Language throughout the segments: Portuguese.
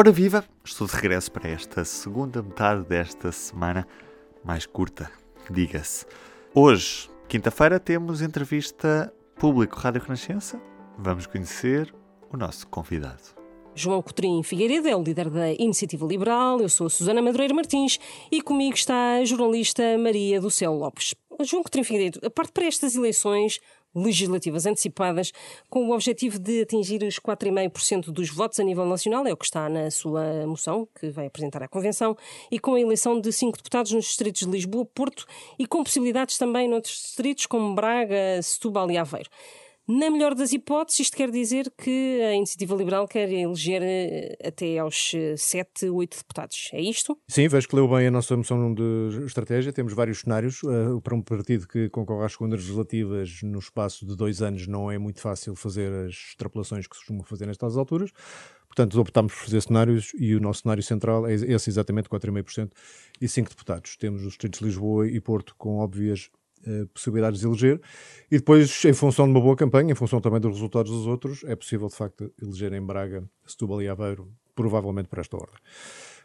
Ora viva, estou de regresso para esta segunda metade desta semana, mais curta, diga-se. Hoje, quinta-feira, temos entrevista público Rádio Renascença. Vamos conhecer o nosso convidado. João Cotrim Figueiredo é o líder da Iniciativa Liberal, eu sou a Susana Madureira Martins e comigo está a jornalista Maria do Céu Lopes. João Cotrim Figueiredo, a parte para estas eleições, legislativas antecipadas, com o objetivo de atingir os 4,5% dos votos a nível nacional, é o que está na sua moção, que vai apresentar à Convenção, e com a eleição de cinco deputados nos distritos de Lisboa, Porto e com possibilidades também noutros distritos como Braga, Setúbal e Aveiro. Na melhor das hipóteses, isto quer dizer que a Iniciativa Liberal quer eleger eh, até aos 7, eh, 8 deputados. É isto? Sim, vejo que leu bem a nossa moção de estratégia. Temos vários cenários. Uh, para um partido que concorre às segundas legislativas no espaço de dois anos, não é muito fácil fazer as extrapolações que se costumam fazer nestas alturas. Portanto, optámos por fazer cenários e o nosso cenário central é esse exatamente, 4,5% e 5 deputados. Temos os distritos de Lisboa e Porto com óbvias possibilidades de eleger. E depois, em função de uma boa campanha, em função também dos resultados dos outros, é possível, de facto, eleger em Braga, Setúbal e Aveiro, provavelmente por esta ordem.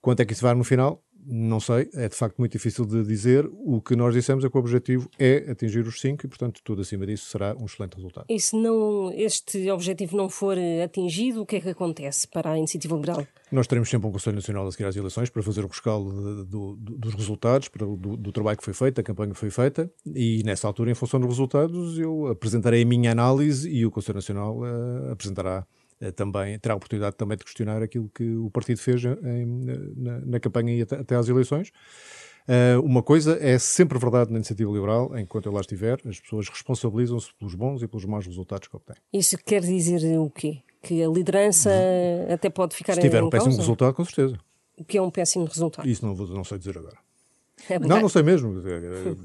Quanto é que isso vai no final? Não sei, é de facto muito difícil de dizer. O que nós dissemos é que o objetivo é atingir os 5 e, portanto, tudo acima disso será um excelente resultado. E se não, este objetivo não for atingido, o que é que acontece para a Iniciativa Liberal? Nós teremos sempre um Conselho Nacional a seguir às eleições para fazer o rescaldo do, do, dos resultados, para, do, do, trabalho que foi feito, da campanha que foi feita, e nessa altura, em função dos resultados, eu apresentarei a minha análise e o Conselho Nacional uh, apresentará também terá a oportunidade também de questionar aquilo que o partido fez em, na, na, campanha e até, até às eleições. Uh, uma coisa é sempre verdade na iniciativa liberal, enquanto eu lá estiver, as pessoas responsabilizam-se pelos bons e pelos maus resultados que obtêm. Isso quer dizer o quê? Que a liderança uhum. até pode ficar Se tiver um péssimo causa? resultado, com certeza. O que é um péssimo resultado? Isso não, não sei dizer agora. É não, não sei mesmo.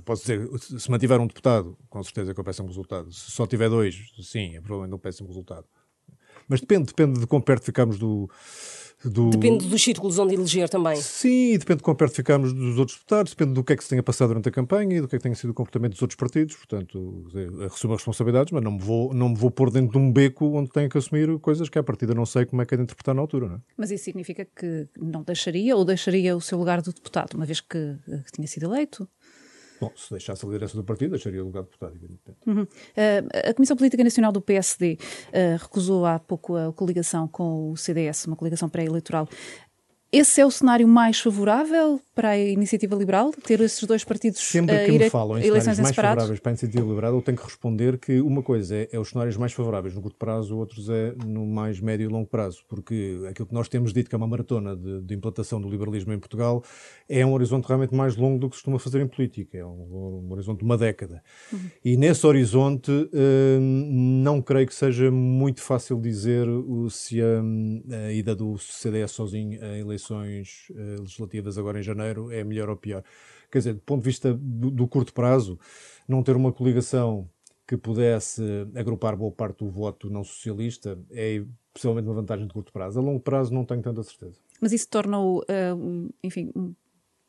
Posso dizer, se mantiver um deputado, com certeza que é um péssimo resultado. Se só tiver dois, sim, é provavelmente um péssimo resultado. Mas depende, depende de quão perto ficamos do, do... Depende dos círculos onde eleger também. Sim, depende de quão perto ficamos dos outros deputados, depende do que é que se tenha passado durante a campanha e do que é que tenha sido o comportamento dos outros partidos. Portanto, assumo as responsabilidades, mas não me, vou, não me vou pôr dentro de um beco onde tenho que assumir coisas que à partida não sei como é que é de interpretar na altura. Não é? Mas isso significa que não deixaria ou deixaria o seu lugar do deputado, uma vez que, que tinha sido eleito? Bom, se deixasse a liderança do partido, deixaria o lugar de deputado, evidentemente. Uhum. Uh, a Comissão Política Nacional do PSD uh, eh, recusou há pouco a coligação com o CDS, uma coligação pré-eleitoral. Esse é o cenário mais favorável para a iniciativa liberal, ter esses dois partidos Sempre que uh, me falam em cenários mais favoráveis para a iniciativa liberal, eu tenho que responder que uma coisa é, é, os cenários mais favoráveis no curto prazo, outros é no mais médio e longo prazo, porque aquilo que nós temos dito que é uma maratona de, de implantação do liberalismo em Portugal é um horizonte realmente mais longo do que costuma fazer em política, é um, um horizonte de uma década. Uhum. E nesse horizonte uh, não creio que seja muito fácil dizer se a, a ida do CDS sozinho a eleições eleições uh, legislativas agora em janeiro é melhor ou pior. Quer dizer, do ponto de vista do, do curto prazo, não ter uma coligação que pudesse agrupar boa parte do voto não socialista é possivelmente uma vantagem de curto prazo. A longo prazo não tenho tanta certeza. Mas isso torna-o, uh, enfim,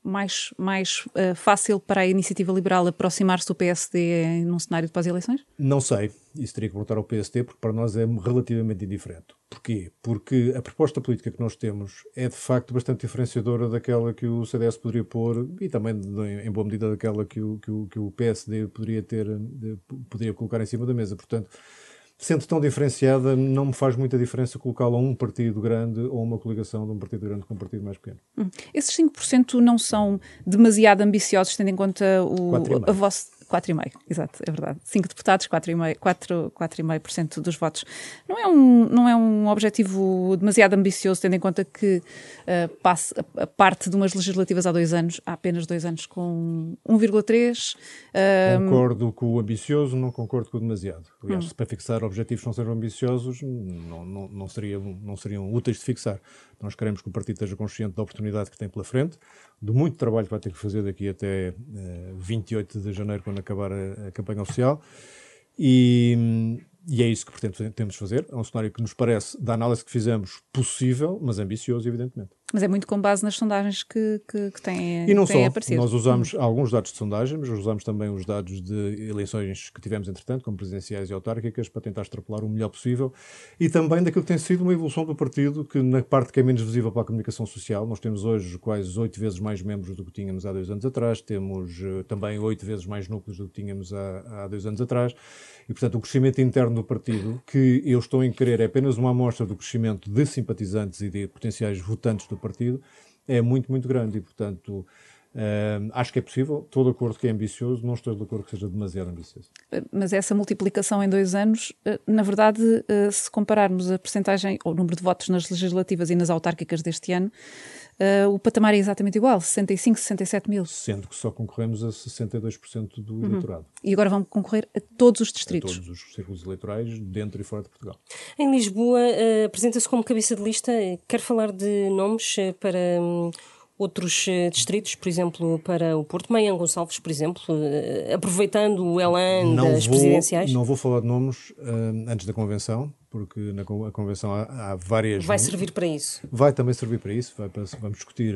mais, mais uh, fácil para a iniciativa liberal aproximar-se do PSD num cenário de pós-eleições? Não sei. Isso teria que perguntar ao PSD, porque para nós é relativamente indiferente. Porquê? Porque a proposta política que nós temos é de facto bastante diferenciadora daquela que o CDS poderia pôr e também, em boa medida, daquela que o, que o, que o PSD poderia ter, poderia colocar em cima da mesa. Portanto, sendo tão diferenciada, não me faz muita diferença colocá-la a um partido grande ou uma coligação de um partido grande com um partido mais pequeno. Hum. Esses 5% não são demasiado ambiciosos, tendo em conta o, a vossa 4,5%, exato, é verdade. 5 deputados, 4,5% dos votos. Não é, um, não é um objetivo demasiado ambicioso, tendo em conta que uh, passe, a, a, parte de umas legislativas há dois anos, há apenas dois anos, com 1,3%. Uh, concordo com o ambicioso, não concordo com o demasiado. Aliás, hum. para fixar objetivos não serem ambiciosos, não, não, não, seriam, não seriam úteis de fixar. Nós queremos que o partido esteja consciente da oportunidade que tem pela frente, do muito trabalho que vai ter que fazer daqui até uh, 28 de janeiro, quando acabar a, a campanha oficial. E, e, é isso que pretendemos fazer. É um cenário que nos parece, da análise que fizemos, possível, mas ambicioso, evidentemente. Mas é muito com base nas sondagens que, que, que têm, e não têm só, aparecido. Nós usamos hum. alguns dados de sondagem, mas usamos também os dados de eleições que tivemos, entretanto, como presidenciais e autárquicas, para tentar extrapolar o melhor possível. E também daquilo que tem sido uma evolução do partido, que na parte que é menos visível para a comunicação social, nós temos hoje quase oito vezes mais membros do que tínhamos há dois anos atrás, temos uh, também oito vezes mais núcleos do que tínhamos há, há dois anos atrás. E, portanto, o crescimento interno do partido, que eu estou em querer é apenas uma amostra do crescimento de simpatizantes e de potenciais votantes do partido, é muito, muito grande. E, portanto, Uh, acho que é possível, estou de acordo que é ambicioso, não estou de acordo que seja demasiado ambicioso. Mas essa multiplicação em dois anos, eh, na verdade, eh, se compararmos a percentagem ou o número de votos nas legislativas e nas autárquicas deste ano, uh, o patamar é exatamente igual, 65, 67 mil. Sendo que só concorremos a 62% do uhum. eleitorado. E agora vão concorrer a todos os distritos. A todos os círculos eleitorais, dentro e fora de Portugal. Em Lisboa, uh, apresenta-se como cabeça de lista. Quer falar de nomes para... Um outros uh, distritos, por exemplo, para o Porto, Meian Gonçalves, por exemplo, uh, aproveitando o elan não das vou, presidenciais? Não vou falar de nomes uh, antes da convenção, porque na convenção há, há, várias. Vai servir para isso? Vai também servir para isso. Para, vamos discutir.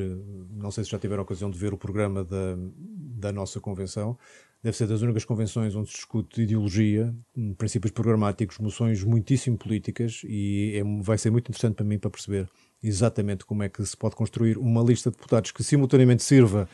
Não sei se já tiveram a ocasião de ver o programa da, da nossa convenção. Deve ser das únicas convenções onde se discute ideologia, princípios programáticos, moções muitíssimo políticas e é, vai ser muito interessante para mim para perceber exatamente como é que se pode construir uma lista de deputados que simultaneamente sirva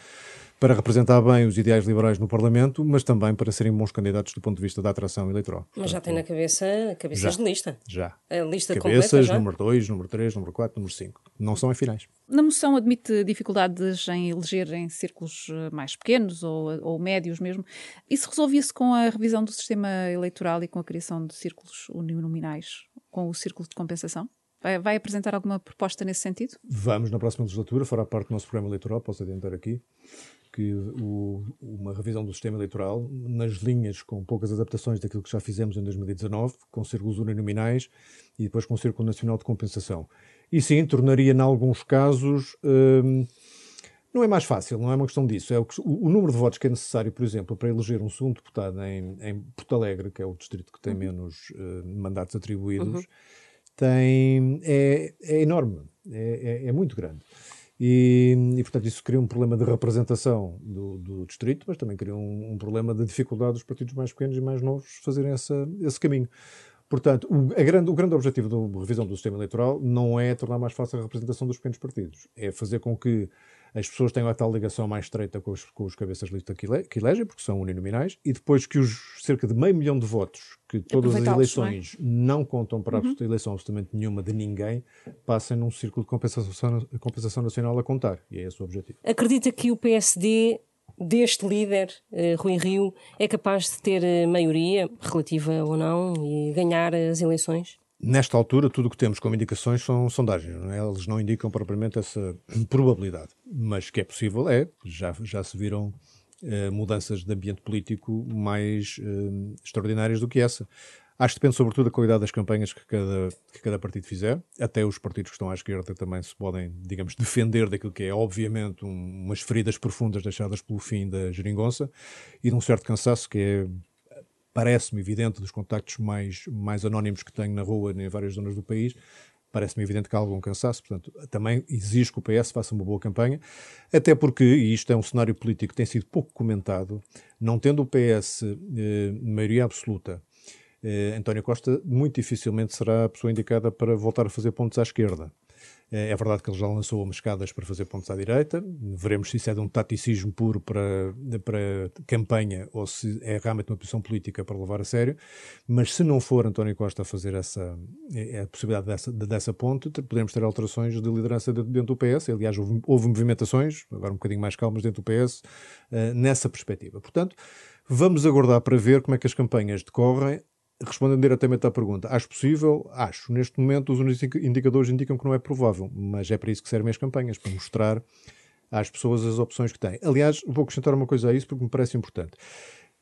para representar bem os ideais liberais no Parlamento, mas também para serem bons candidatos do ponto de vista da atração eleitoral. Mas já tem na cabeça cabeças já, de lista. Já. A lista Cabeças, completa, já? número 2, número 3, número 4, número 5. Não são em finais. Na moção admite dificuldades em eleger em círculos eh, mais pequenos ou, ou médios mesmo. Isso resolvia-se com a revisão do sistema eleitoral e com a criação de círculos uninominais, com o círculo de compensação? Vai, vai, apresentar alguma proposta nesse sentido? Vamos, na próxima legislatura, fará parte do nosso programa eleitoral, posso adiantar aqui, que o, uma revisão do sistema eleitoral, nas linhas com poucas adaptações daquilo que já fizemos em 2019, com círculos uninominais e depois com o Círculo Nacional de Compensação. E sim, tornaria, em alguns casos, hum, não é mais fácil, não é uma questão disso. É o, o, o, número de votos que é necessário, por exemplo, para eleger um segundo deputado em, em Porto Alegre, que é o distrito que tem uhum. menos uh, mandatos atribuídos. Uhum tem, é, é enorme, é, é, é, muito grande. E, e, portanto, isso cria um problema de representação do, do distrito, mas também cria um, um, problema de dificuldade dos partidos mais pequenos e mais novos fazerem essa, esse caminho. Portanto, o, grande, o grande objetivo da revisão do sistema eleitoral não é tornar mais fácil a representação dos pequenos partidos, é fazer com que as pessoas tenham a tal ligação mais estreita com os, com os cabeças de lista que, ele, que elegem, porque são uninominais, e depois que os cerca de meio milhão de votos que todas as eleições não, é? não, contam para uhum. a eleição absolutamente nenhuma de ninguém, passem num círculo de compensação, compensação nacional a contar. E é esse o objetivo. Acredita que o PSD deste líder, uh, Rui Rio, é capaz de ter uh, maioria, relativa ou não, e ganhar as eleições? Nesta altura, tudo o que temos como indicações são sondagens, não é? elas não indicam propriamente essa probabilidade, mas que é possível é, já, já se viram uh, mudanças de ambiente político mais uh, extraordinárias do que essa. Acho que depende sobretudo da qualidade das campanhas que cada, que cada partido fizer. Até os partidos que estão à esquerda também se podem, digamos, defender daquilo que é, obviamente, um, umas feridas profundas deixadas pelo fim da geringonça e de um certo cansaço que é parece-me evidente dos contactos mais, mais anónimos que tenho na rua em várias zonas do país, parece-me evidente que há algum cansaço, portanto, também exige que o PS faça uma boa campanha, até porque, e isto é um cenário político que tem sido pouco comentado, não tendo o PS eh, maioria absoluta, eh, António Costa muito dificilmente será a pessoa indicada para voltar a fazer pontos à esquerda. É, é verdade que ele já lançou umas escadas para fazer pontos à direita. Veremos se isso é de um taticismo puro para, para campanha ou se é realmente uma posição política para levar a sério. Mas se não for António Costa a fazer essa é, é a possibilidade dessa, dessa ponte, podemos ter alterações de liderança dentro do PS. Aliás, houve, houve movimentações, agora um bocadinho mais calmas dentro do PS, uh, nessa perspectiva. Portanto, vamos aguardar para ver como é que as campanhas decorrem Respondendo diretamente à pergunta, acho possível? Acho. Neste momento, os indicadores indicam que não é provável, mas é para isso que servem as campanhas para mostrar às pessoas as opções que têm. Aliás, vou acrescentar uma coisa a isso porque me parece importante.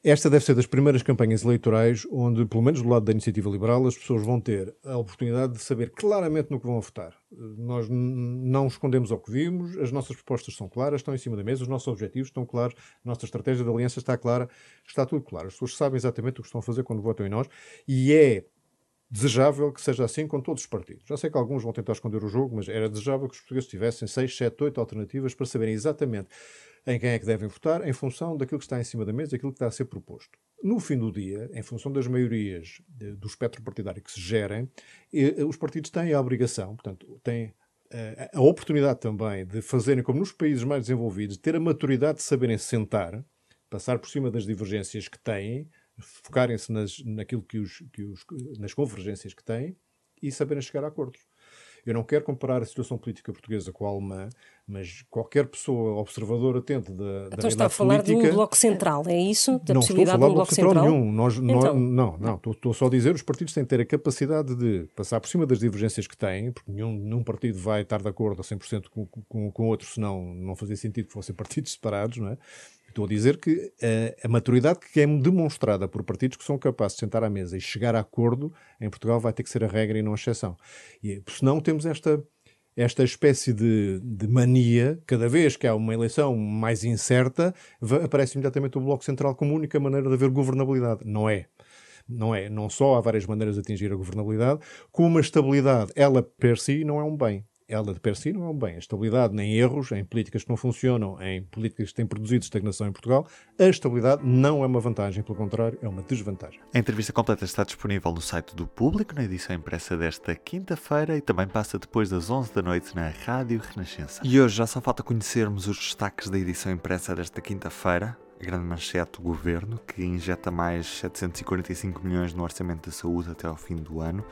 Esta deve ser das primeiras campanhas eleitorais onde, pelo menos do lado da iniciativa liberal, as pessoas vão ter a oportunidade de saber claramente no que vão votar. Nós não escondemos o que vimos, as nossas propostas são claras, estão em cima da mesa, os nossos objetivos estão claros, a nossa estratégia de aliança está clara, está tudo claro. As pessoas sabem exatamente o que estão a fazer quando votam em nós e é desejável que seja assim com todos os partidos. Já sei que alguns vão tentar esconder o jogo, mas era desejável que os portugueses tivessem 6, 7, 8 alternativas para saberem exatamente em quem é que devem votar em função daquilo que está em cima da mesa e aquilo que está a ser proposto. No fim do dia, em função das maiorias do espectro partidário que se gerem, os partidos têm a obrigação, portanto, têm eh, a oportunidade também de fazerem como nos países mais desenvolvidos, ter a maturidade de saberem sentar, passar por cima das divergências que têm, focarem-se nas, naquilo que os, que os, nas convergências que têm e saberem chegar a acordos. Eu não quero comparar a situação política portuguesa com a alemã, mas qualquer pessoa observadora atenta da, então da está a falar política, do Bloco Central, é isso? Da não estou a falar do Bloco Central, Central? nenhum. Nós, então. nós, não, não. Estou, estou, só a dizer os partidos têm que ter a capacidade de passar por cima das divergências que têm, porque nenhum, nenhum partido vai estar de acordo a 100% com, com, com outro, senão não fazia sentido que fossem partidos separados, não é? Estou a dizer que a, a, maturidade que é demonstrada por partidos que são capazes de sentar à mesa e chegar a acordo em Portugal vai ter que ser a regra e não a exceção. E senão temos esta, esta espécie de, de, mania, cada vez que há uma eleição mais incerta, aparece imediatamente o Bloco Central como única maneira de haver governabilidade. Não é. Não é. Não só há várias maneiras de atingir a governabilidade, como a estabilidade, ela per si, não é um bem ela de per si não é um bem. A estabilidade nem erros, em políticas que não funcionam, em políticas que têm produzido estagnação em Portugal, a estabilidade não é uma vantagem, pelo contrário, é uma desvantagem. A entrevista completa está disponível no site do Público, na edição impressa desta quinta-feira e também passa depois das 11 da noite na Rádio Renascença. E hoje já só falta conhecermos os destaques da edição impressa desta quinta-feira. A grande manchete do governo, que injeta mais 745 milhões no orçamento da saúde até ao fim do ano.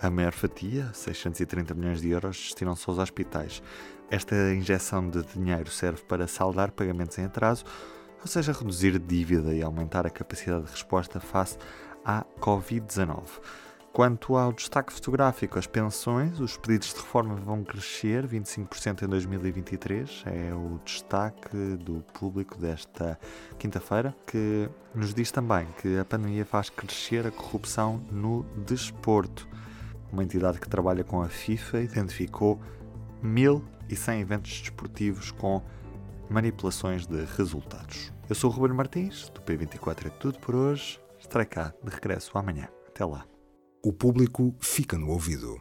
A maior fatia, 630 milhões de euros, destinam-se aos hospitais. Esta injeção de dinheiro serve para saldar pagamentos em atraso, ou seja, reduzir dívida e aumentar a capacidade de resposta face à Covid-19. Quanto ao destaque fotográfico, as pensões, os pedidos de reforma vão crescer 25% em 2023. É o destaque do público desta quinta-feira, que nos diz também que a pandemia faz crescer a corrupção no desporto uma entidade que trabalha com a FIFA, identificou 1.100 eventos desportivos com manipulações de resultados. Eu sou o Ruben Martins, do P24 é tudo por hoje. Estarei cá de regresso amanhã. Até lá. O público fica no ouvido.